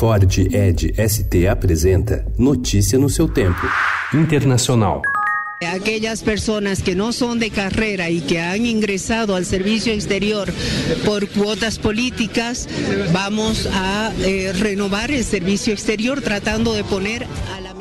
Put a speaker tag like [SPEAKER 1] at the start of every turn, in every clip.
[SPEAKER 1] Ford Ed ST apresenta Notícia no seu tempo. Internacional.
[SPEAKER 2] Aquellas personas que no son de carrera y que han ingresado al servicio exterior por cuotas políticas, vamos a eh, renovar el servicio exterior tratando de poner a la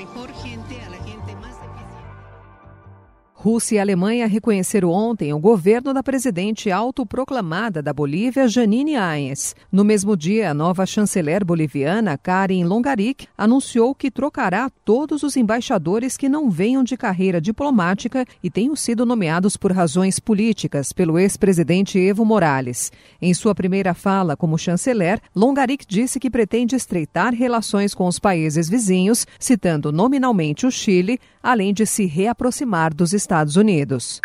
[SPEAKER 3] Rússia e Alemanha reconheceram ontem o governo da presidente autoproclamada da Bolívia, Janine Áñez. No mesmo dia, a nova chanceler boliviana, Karin Longaric, anunciou que trocará todos os embaixadores que não venham de carreira diplomática e tenham sido nomeados por razões políticas pelo ex-presidente Evo Morales. Em sua primeira fala como chanceler, Longaric disse que pretende estreitar relações com os países vizinhos, citando nominalmente o Chile, além de se reaproximar dos Estados Estados Unidos.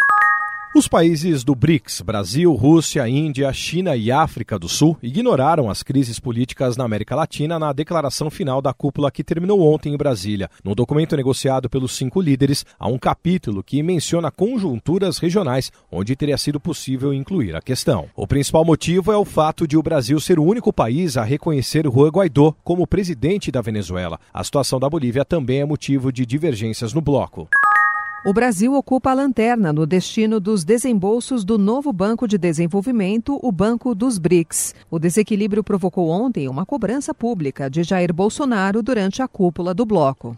[SPEAKER 4] Os países do BRICS, Brasil, Rússia, Índia, China e África do Sul, ignoraram as crises políticas na América Latina na declaração final da cúpula que terminou ontem em Brasília. No documento negociado pelos cinco líderes, há um capítulo que menciona conjunturas regionais onde teria sido possível incluir a questão. O principal motivo é o fato de o Brasil ser o único país a reconhecer Juan Guaidó como presidente da Venezuela. A situação da Bolívia também é motivo de divergências no bloco.
[SPEAKER 3] O Brasil ocupa a lanterna no destino dos desembolsos do novo Banco de Desenvolvimento, o Banco dos BRICS. O desequilíbrio provocou ontem uma cobrança pública de Jair Bolsonaro durante a cúpula do bloco.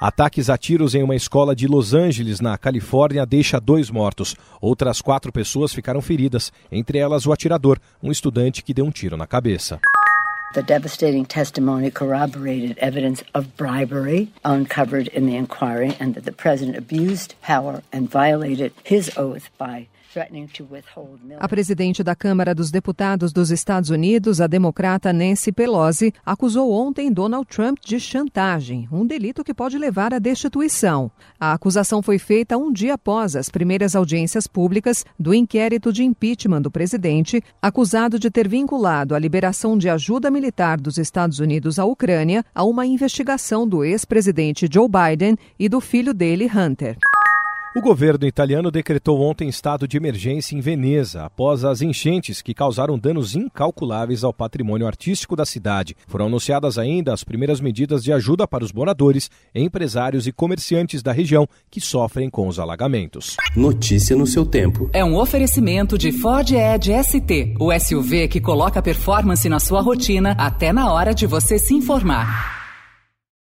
[SPEAKER 4] Ataques a tiros em uma escola de Los Angeles, na Califórnia, deixa dois mortos. Outras quatro pessoas ficaram feridas, entre elas o atirador, um estudante que deu um tiro na cabeça.
[SPEAKER 5] The devastating testimony corroborated evidence of bribery uncovered in the inquiry and that the president abused power and violated his oath by
[SPEAKER 3] A presidente da Câmara dos Deputados dos Estados Unidos, a democrata Nancy Pelosi, acusou ontem Donald Trump de chantagem, um delito que pode levar à destituição. A acusação foi feita um dia após as primeiras audiências públicas do inquérito de impeachment do presidente, acusado de ter vinculado a liberação de ajuda militar dos Estados Unidos à Ucrânia a uma investigação do ex-presidente Joe Biden e do filho dele, Hunter.
[SPEAKER 4] O governo italiano decretou ontem estado de emergência em Veneza após as enchentes que causaram danos incalculáveis ao patrimônio artístico da cidade. Foram anunciadas ainda as primeiras medidas de ajuda para os moradores, empresários e comerciantes da região que sofrem com os alagamentos.
[SPEAKER 1] Notícia no seu tempo.
[SPEAKER 6] É um oferecimento de Ford Edge ST, o SUV que coloca performance na sua rotina até na hora de você se informar.